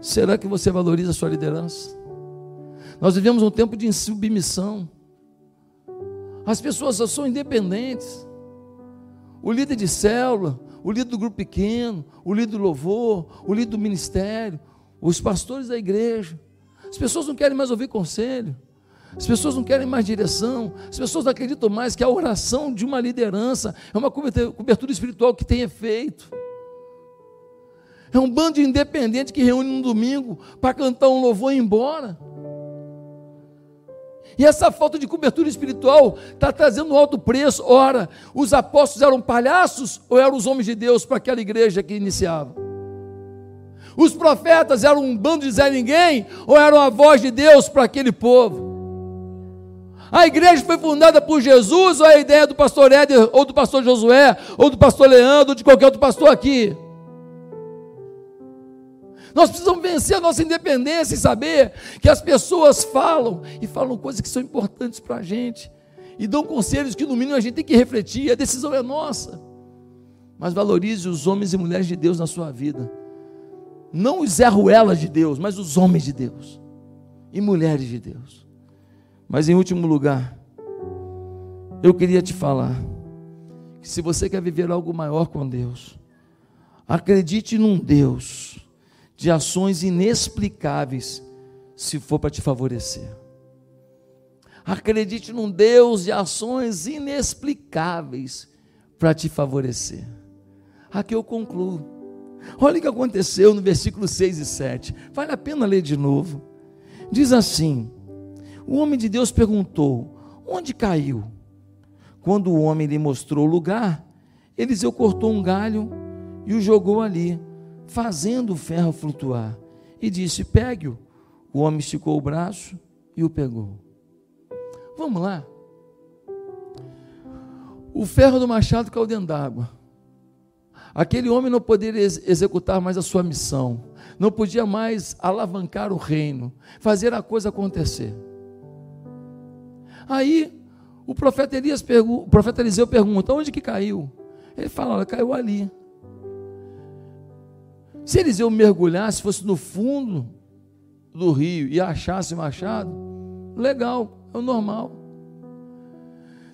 será que você valoriza a sua liderança? Nós vivemos um tempo de submissão. As pessoas só são independentes. O líder de célula, o líder do grupo pequeno, o líder do louvor, o líder do ministério, os pastores da igreja. As pessoas não querem mais ouvir conselho. As pessoas não querem mais direção, as pessoas não acreditam mais que a oração de uma liderança é uma cobertura espiritual que tem efeito. É um bando de independente que reúne no domingo para cantar um louvor e ir embora. E essa falta de cobertura espiritual está trazendo um alto preço. Ora, os apóstolos eram palhaços ou eram os homens de Deus para aquela igreja que iniciava? Os profetas eram um bando de Zé Ninguém ou eram a voz de Deus para aquele povo? A igreja foi fundada por Jesus ou é a ideia do pastor Éder, ou do pastor Josué, ou do pastor Leandro, ou de qualquer outro pastor aqui? Nós precisamos vencer a nossa independência e saber que as pessoas falam e falam coisas que são importantes para a gente e dão conselhos que no mínimo a gente tem que refletir, a decisão é nossa. Mas valorize os homens e mulheres de Deus na sua vida. Não os Zé de Deus, mas os homens de Deus e mulheres de Deus. Mas em último lugar, eu queria te falar que se você quer viver algo maior com Deus, acredite num Deus de ações inexplicáveis, se for para te favorecer. Acredite num Deus de ações inexplicáveis para te favorecer. Aqui eu concluo. Olha o que aconteceu no versículo 6 e 7. Vale a pena ler de novo. Diz assim: o homem de Deus perguntou: Onde caiu? Quando o homem lhe mostrou o lugar, Eliseu cortou um galho e o jogou ali, fazendo o ferro flutuar. E disse: Pegue-o. O homem esticou o braço e o pegou. Vamos lá. O ferro do machado caiu dentro d'água. Aquele homem não poderia executar mais a sua missão, não podia mais alavancar o reino, fazer a coisa acontecer. Aí o profeta Elias o profeta Eliseu pergunta: onde que caiu? Ele fala: olha, caiu ali. Se Eliseu mergulhasse, fosse no fundo do rio e achasse o machado, legal, é o normal.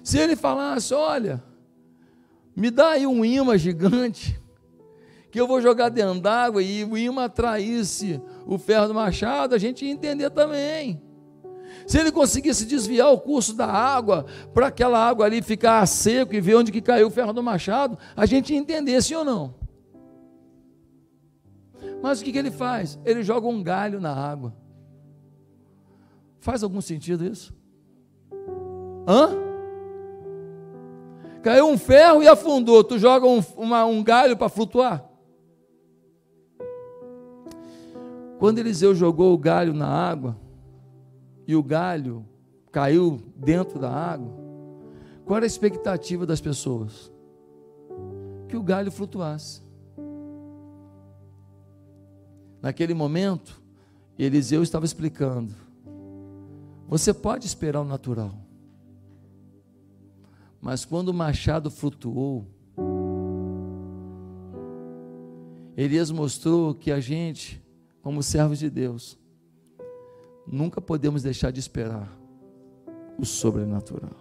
Se ele falasse: olha, me dá aí um imã gigante, que eu vou jogar dentro d'água e o imã atraísse o ferro do machado, a gente ia entender também. Se ele conseguisse desviar o curso da água, para aquela água ali ficar seco e ver onde que caiu o ferro do machado, a gente ia entender, sim ou não? Mas o que, que ele faz? Ele joga um galho na água. Faz algum sentido isso? Hã? Caiu um ferro e afundou. Tu joga um, uma, um galho para flutuar? Quando Eliseu jogou o galho na água, e o galho caiu dentro da água, qual era a expectativa das pessoas? Que o galho flutuasse. Naquele momento, Eliseu estava explicando: você pode esperar o natural, mas quando o machado flutuou, Elias mostrou que a gente, como servos de Deus, nunca podemos deixar de esperar o sobrenatural.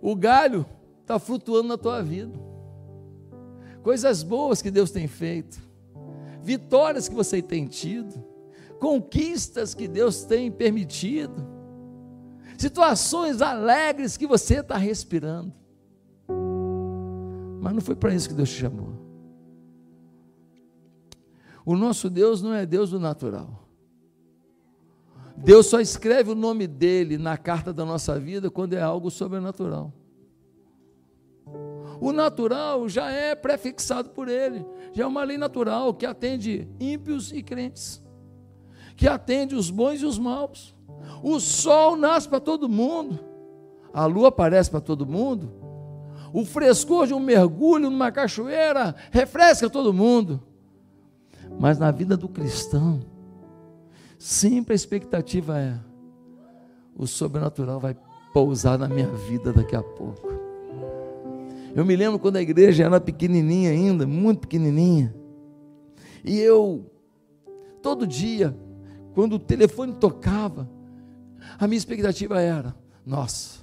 O galho está flutuando na tua vida. Coisas boas que Deus tem feito, vitórias que você tem tido, conquistas que Deus tem permitido, situações alegres que você está respirando. Mas não foi para isso que Deus te chamou. O nosso Deus não é Deus do natural. Deus só escreve o nome dele na carta da nossa vida quando é algo sobrenatural. O natural já é prefixado por ele, já é uma lei natural que atende ímpios e crentes, que atende os bons e os maus. O sol nasce para todo mundo, a lua aparece para todo mundo, o frescor de um mergulho numa cachoeira refresca todo mundo. Mas na vida do cristão, sempre a expectativa é: o sobrenatural vai pousar na minha vida daqui a pouco. Eu me lembro quando a igreja era pequenininha ainda, muito pequenininha. E eu, todo dia, quando o telefone tocava, a minha expectativa era: nossa,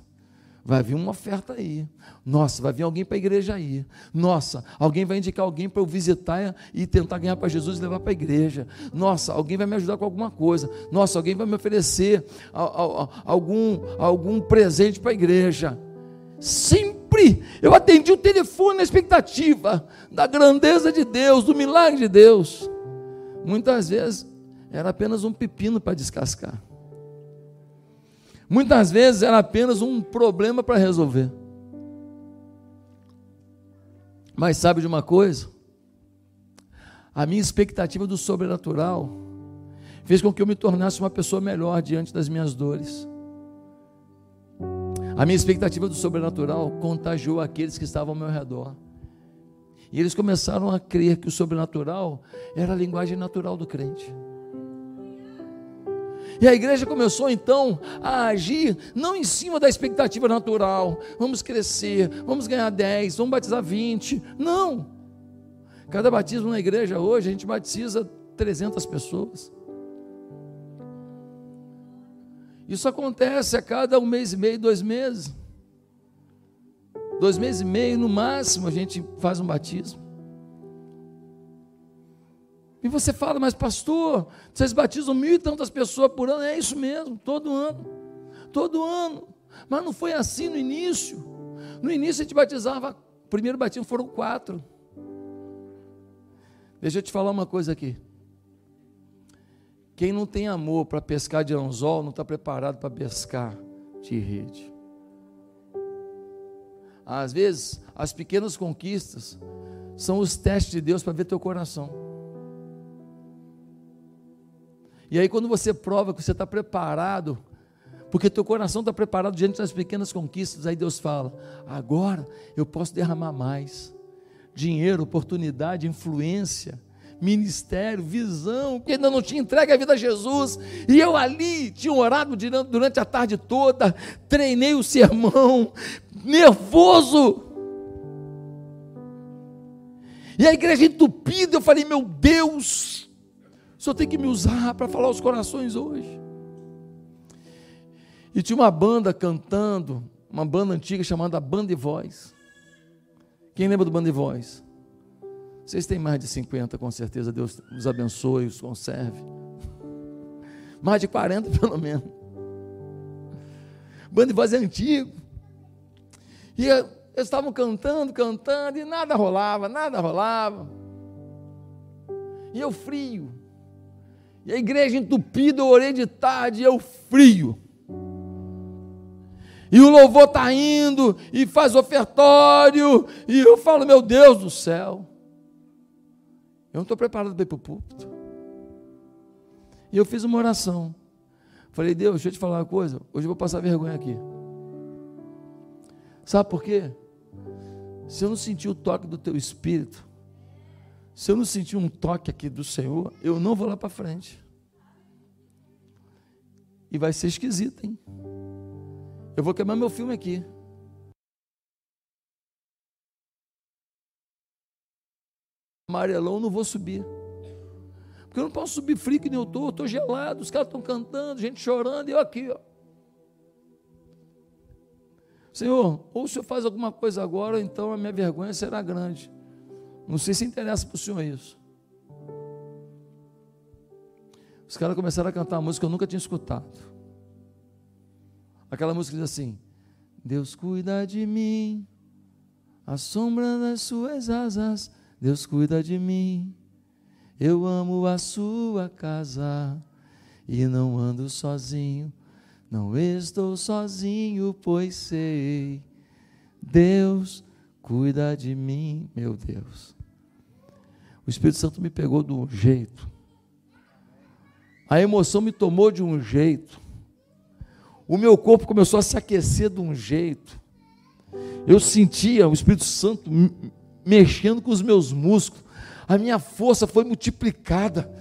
vai vir uma oferta aí. Nossa, vai vir alguém para a igreja aí. Nossa, alguém vai indicar alguém para eu visitar e tentar ganhar para Jesus e levar para a igreja. Nossa, alguém vai me ajudar com alguma coisa. Nossa, alguém vai me oferecer algum, algum presente para a igreja. Sempre eu atendi o telefone na expectativa da grandeza de Deus, do milagre de Deus. Muitas vezes era apenas um pepino para descascar. Muitas vezes era apenas um problema para resolver. Mas sabe de uma coisa? A minha expectativa do sobrenatural fez com que eu me tornasse uma pessoa melhor diante das minhas dores. A minha expectativa do sobrenatural contagiou aqueles que estavam ao meu redor. E eles começaram a crer que o sobrenatural era a linguagem natural do crente. E a igreja começou então a agir não em cima da expectativa natural, vamos crescer, vamos ganhar 10, vamos batizar 20. Não. Cada batismo na igreja hoje, a gente batiza 300 pessoas. Isso acontece a cada um mês e meio, dois meses. Dois meses e meio, no máximo, a gente faz um batismo. E você fala, mas pastor, vocês batizam mil e tantas pessoas por ano. É isso mesmo, todo ano. Todo ano. Mas não foi assim no início. No início a gente batizava, primeiro batismo foram quatro. Deixa eu te falar uma coisa aqui. Quem não tem amor para pescar de anzol, não está preparado para pescar de rede. Às vezes, as pequenas conquistas são os testes de Deus para ver teu coração. E aí, quando você prova que você está preparado, porque teu coração está preparado diante das pequenas conquistas, aí Deus fala: agora eu posso derramar mais dinheiro, oportunidade, influência, ministério, visão, que ainda não tinha entregue a vida a Jesus, e eu ali tinha orado durante a tarde toda, treinei o sermão, nervoso. E a igreja entupida, eu falei, meu Deus, Senhor tem que me usar para falar os corações hoje. E tinha uma banda cantando, uma banda antiga chamada Banda de Voz. Quem lembra do Banda de Voz? Vocês têm mais de 50, com certeza. Deus os abençoe, os conserve. [LAUGHS] Mais de 40, [LAUGHS] pelo menos. Banda de Voz é antigo. E eles estavam cantando, cantando, e nada rolava, nada rolava. E eu frio. E a igreja entupida, eu orei de tarde, eu frio. E o louvor está indo, e faz ofertório, e eu falo, meu Deus do céu. Eu não estou preparado para ir para o púlpito. E eu fiz uma oração. Falei, Deus, deixa eu te falar uma coisa. Hoje eu vou passar vergonha aqui. Sabe por quê? Se eu não sentir o toque do teu espírito, se eu não sentir um toque aqui do Senhor, eu não vou lá para frente. E vai ser esquisito, hein? Eu vou queimar meu filme aqui. Amarelão, não vou subir. Porque eu não posso subir frio que nem eu estou, estou gelado, os caras estão cantando, gente chorando, e eu aqui, ó. Senhor, ou o Senhor faz alguma coisa agora, então a minha vergonha será grande. Não sei se interessa para o senhor isso. Os caras começaram a cantar uma música que eu nunca tinha escutado. Aquela música diz assim: Deus cuida de mim, A sombra das suas asas, Deus cuida de mim. Eu amo a sua casa e não ando sozinho. Não estou sozinho, pois sei. Deus cuida de mim, meu Deus. O Espírito Santo me pegou de um jeito. A emoção me tomou de um jeito. O meu corpo começou a se aquecer de um jeito. Eu sentia o Espírito Santo mexendo com os meus músculos. A minha força foi multiplicada.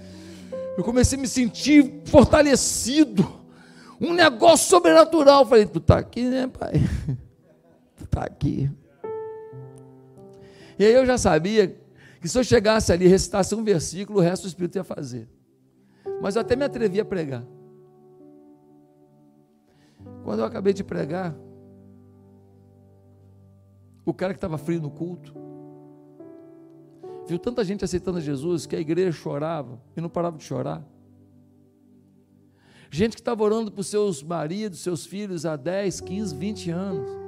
Eu comecei a me sentir fortalecido. Um negócio sobrenatural. Eu falei, tu está aqui, né, pai? [LAUGHS] Tu está aqui. E aí eu já sabia que se eu chegasse ali e recitasse um versículo, o resto do Espírito ia fazer. Mas eu até me atrevi a pregar. Quando eu acabei de pregar, o cara que estava frio no culto, viu tanta gente aceitando Jesus que a igreja chorava e não parava de chorar. Gente que estava orando por seus maridos, seus filhos há 10, 15, 20 anos,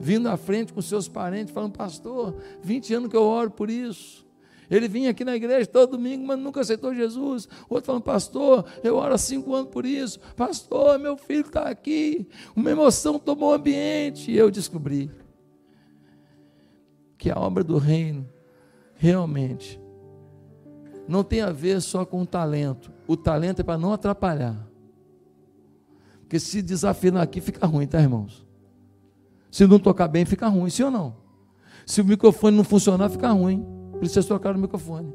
vindo à frente com seus parentes, falando, pastor, 20 anos que eu oro por isso. Ele vinha aqui na igreja todo domingo, mas nunca aceitou Jesus. Outro falando, pastor, eu oro há cinco anos por isso. Pastor, meu filho está aqui. Uma emoção tomou o ambiente. E eu descobri que a obra do reino realmente não tem a ver só com o talento. O talento é para não atrapalhar. Porque se desafinar aqui fica ruim, tá, irmãos? Se não tocar bem, fica ruim, sim ou não? Se o microfone não funcionar, fica ruim. Vocês trocaram o microfone.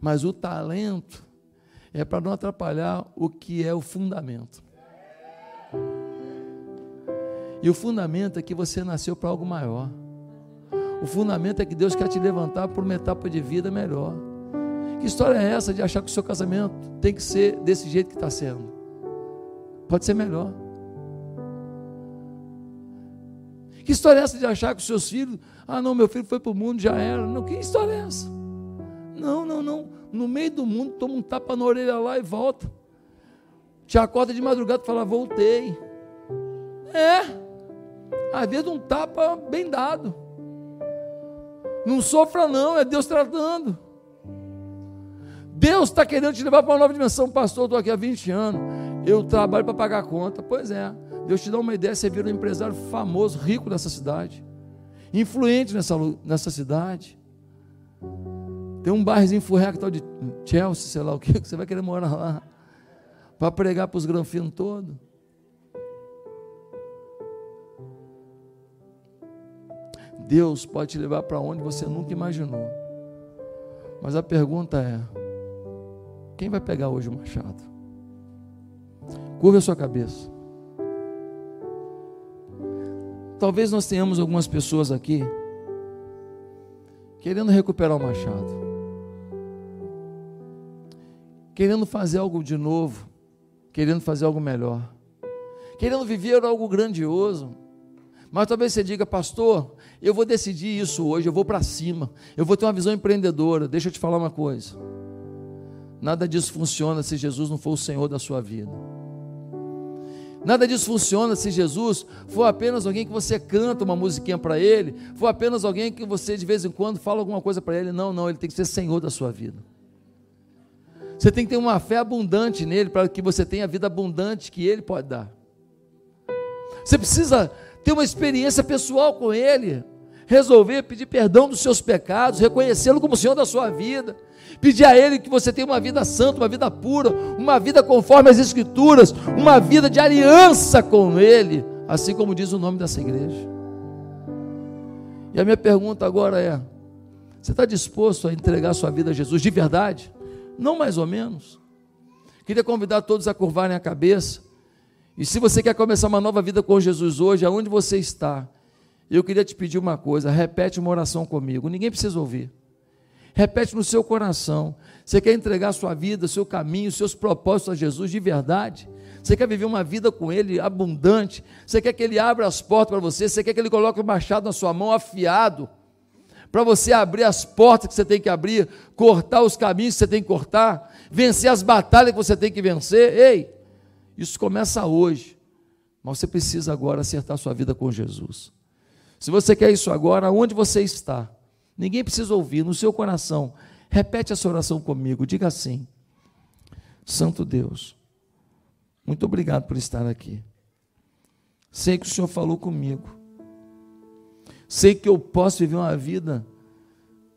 Mas o talento é para não atrapalhar o que é o fundamento. E o fundamento é que você nasceu para algo maior. O fundamento é que Deus quer te levantar para uma etapa de vida melhor. Que história é essa de achar que o seu casamento tem que ser desse jeito que está sendo? Pode ser melhor. Que história é essa de achar que os seus filhos, ah não, meu filho foi para o mundo, já era. Não, que história é essa? Não, não, não. No meio do mundo, toma um tapa na orelha lá e volta. Te acorda de madrugada e fala, voltei. É. Às vezes um tapa bem dado. Não sofra, não, é Deus tratando. Deus está querendo te levar para uma nova dimensão, pastor. Estou aqui há 20 anos. Eu trabalho para pagar a conta. Pois é. Deus te dá uma ideia, você vira um empresário famoso, rico nessa cidade, influente nessa, nessa cidade. Tem um bairrozinho furreco tal de Chelsea, sei lá o que, [LAUGHS] que você vai querer morar lá, para pregar para os granfinos todos. Deus pode te levar para onde você nunca imaginou. Mas a pergunta é: quem vai pegar hoje o machado? Curva a sua cabeça. Talvez nós tenhamos algumas pessoas aqui querendo recuperar o machado, querendo fazer algo de novo, querendo fazer algo melhor, querendo viver algo grandioso. Mas talvez você diga, pastor, eu vou decidir isso hoje, eu vou para cima, eu vou ter uma visão empreendedora. Deixa eu te falar uma coisa: nada disso funciona se Jesus não for o Senhor da sua vida. Nada disso funciona se Jesus for apenas alguém que você canta uma musiquinha para ele, for apenas alguém que você de vez em quando fala alguma coisa para ele. Não, não, ele tem que ser Senhor da sua vida. Você tem que ter uma fé abundante nele para que você tenha a vida abundante que ele pode dar. Você precisa ter uma experiência pessoal com ele, resolver pedir perdão dos seus pecados, reconhecê-lo como Senhor da sua vida, pedir a Ele que você tenha uma vida santa, uma vida pura, uma vida conforme as Escrituras, uma vida de aliança com Ele, assim como diz o nome dessa igreja. E a minha pergunta agora é: você está disposto a entregar sua vida a Jesus de verdade? Não mais ou menos. Queria convidar todos a curvarem a cabeça. E se você quer começar uma nova vida com Jesus hoje, aonde você está, eu queria te pedir uma coisa: repete uma oração comigo. Ninguém precisa ouvir. Repete no seu coração. Você quer entregar a sua vida, seu caminho, seus propósitos a Jesus de verdade? Você quer viver uma vida com Ele abundante? Você quer que Ele abra as portas para você? Você quer que Ele coloque o machado na sua mão afiado? Para você abrir as portas que você tem que abrir, cortar os caminhos que você tem que cortar, vencer as batalhas que você tem que vencer. Ei, isso começa hoje, mas você precisa agora acertar sua vida com Jesus. Se você quer isso agora, onde você está? Ninguém precisa ouvir, no seu coração. Repete essa oração comigo, diga assim: Santo Deus, muito obrigado por estar aqui. Sei que o Senhor falou comigo. Sei que eu posso viver uma vida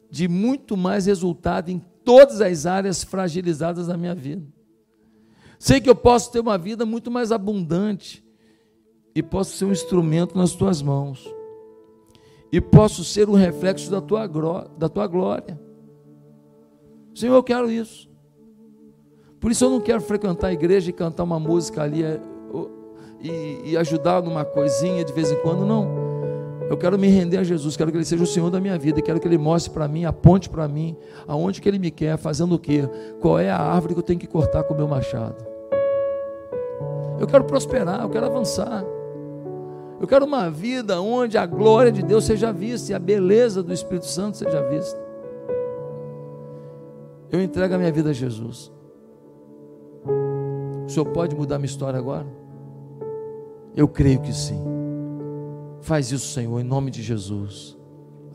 de muito mais resultado em todas as áreas fragilizadas da minha vida. Sei que eu posso ter uma vida muito mais abundante e posso ser um instrumento nas tuas mãos. E posso ser um reflexo da tua, da tua glória. Senhor, eu quero isso. Por isso eu não quero frequentar a igreja e cantar uma música ali é, e, e ajudar numa coisinha de vez em quando, não. Eu quero me render a Jesus, quero que Ele seja o Senhor da minha vida, quero que Ele mostre para mim, aponte para mim, aonde que Ele me quer, fazendo o quê? Qual é a árvore que eu tenho que cortar com o meu machado? Eu quero prosperar, eu quero avançar. Eu quero uma vida onde a glória de Deus seja vista e a beleza do Espírito Santo seja vista. Eu entrego a minha vida a Jesus. O Senhor pode mudar minha história agora? Eu creio que sim. Faz isso, Senhor, em nome de Jesus.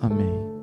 Amém.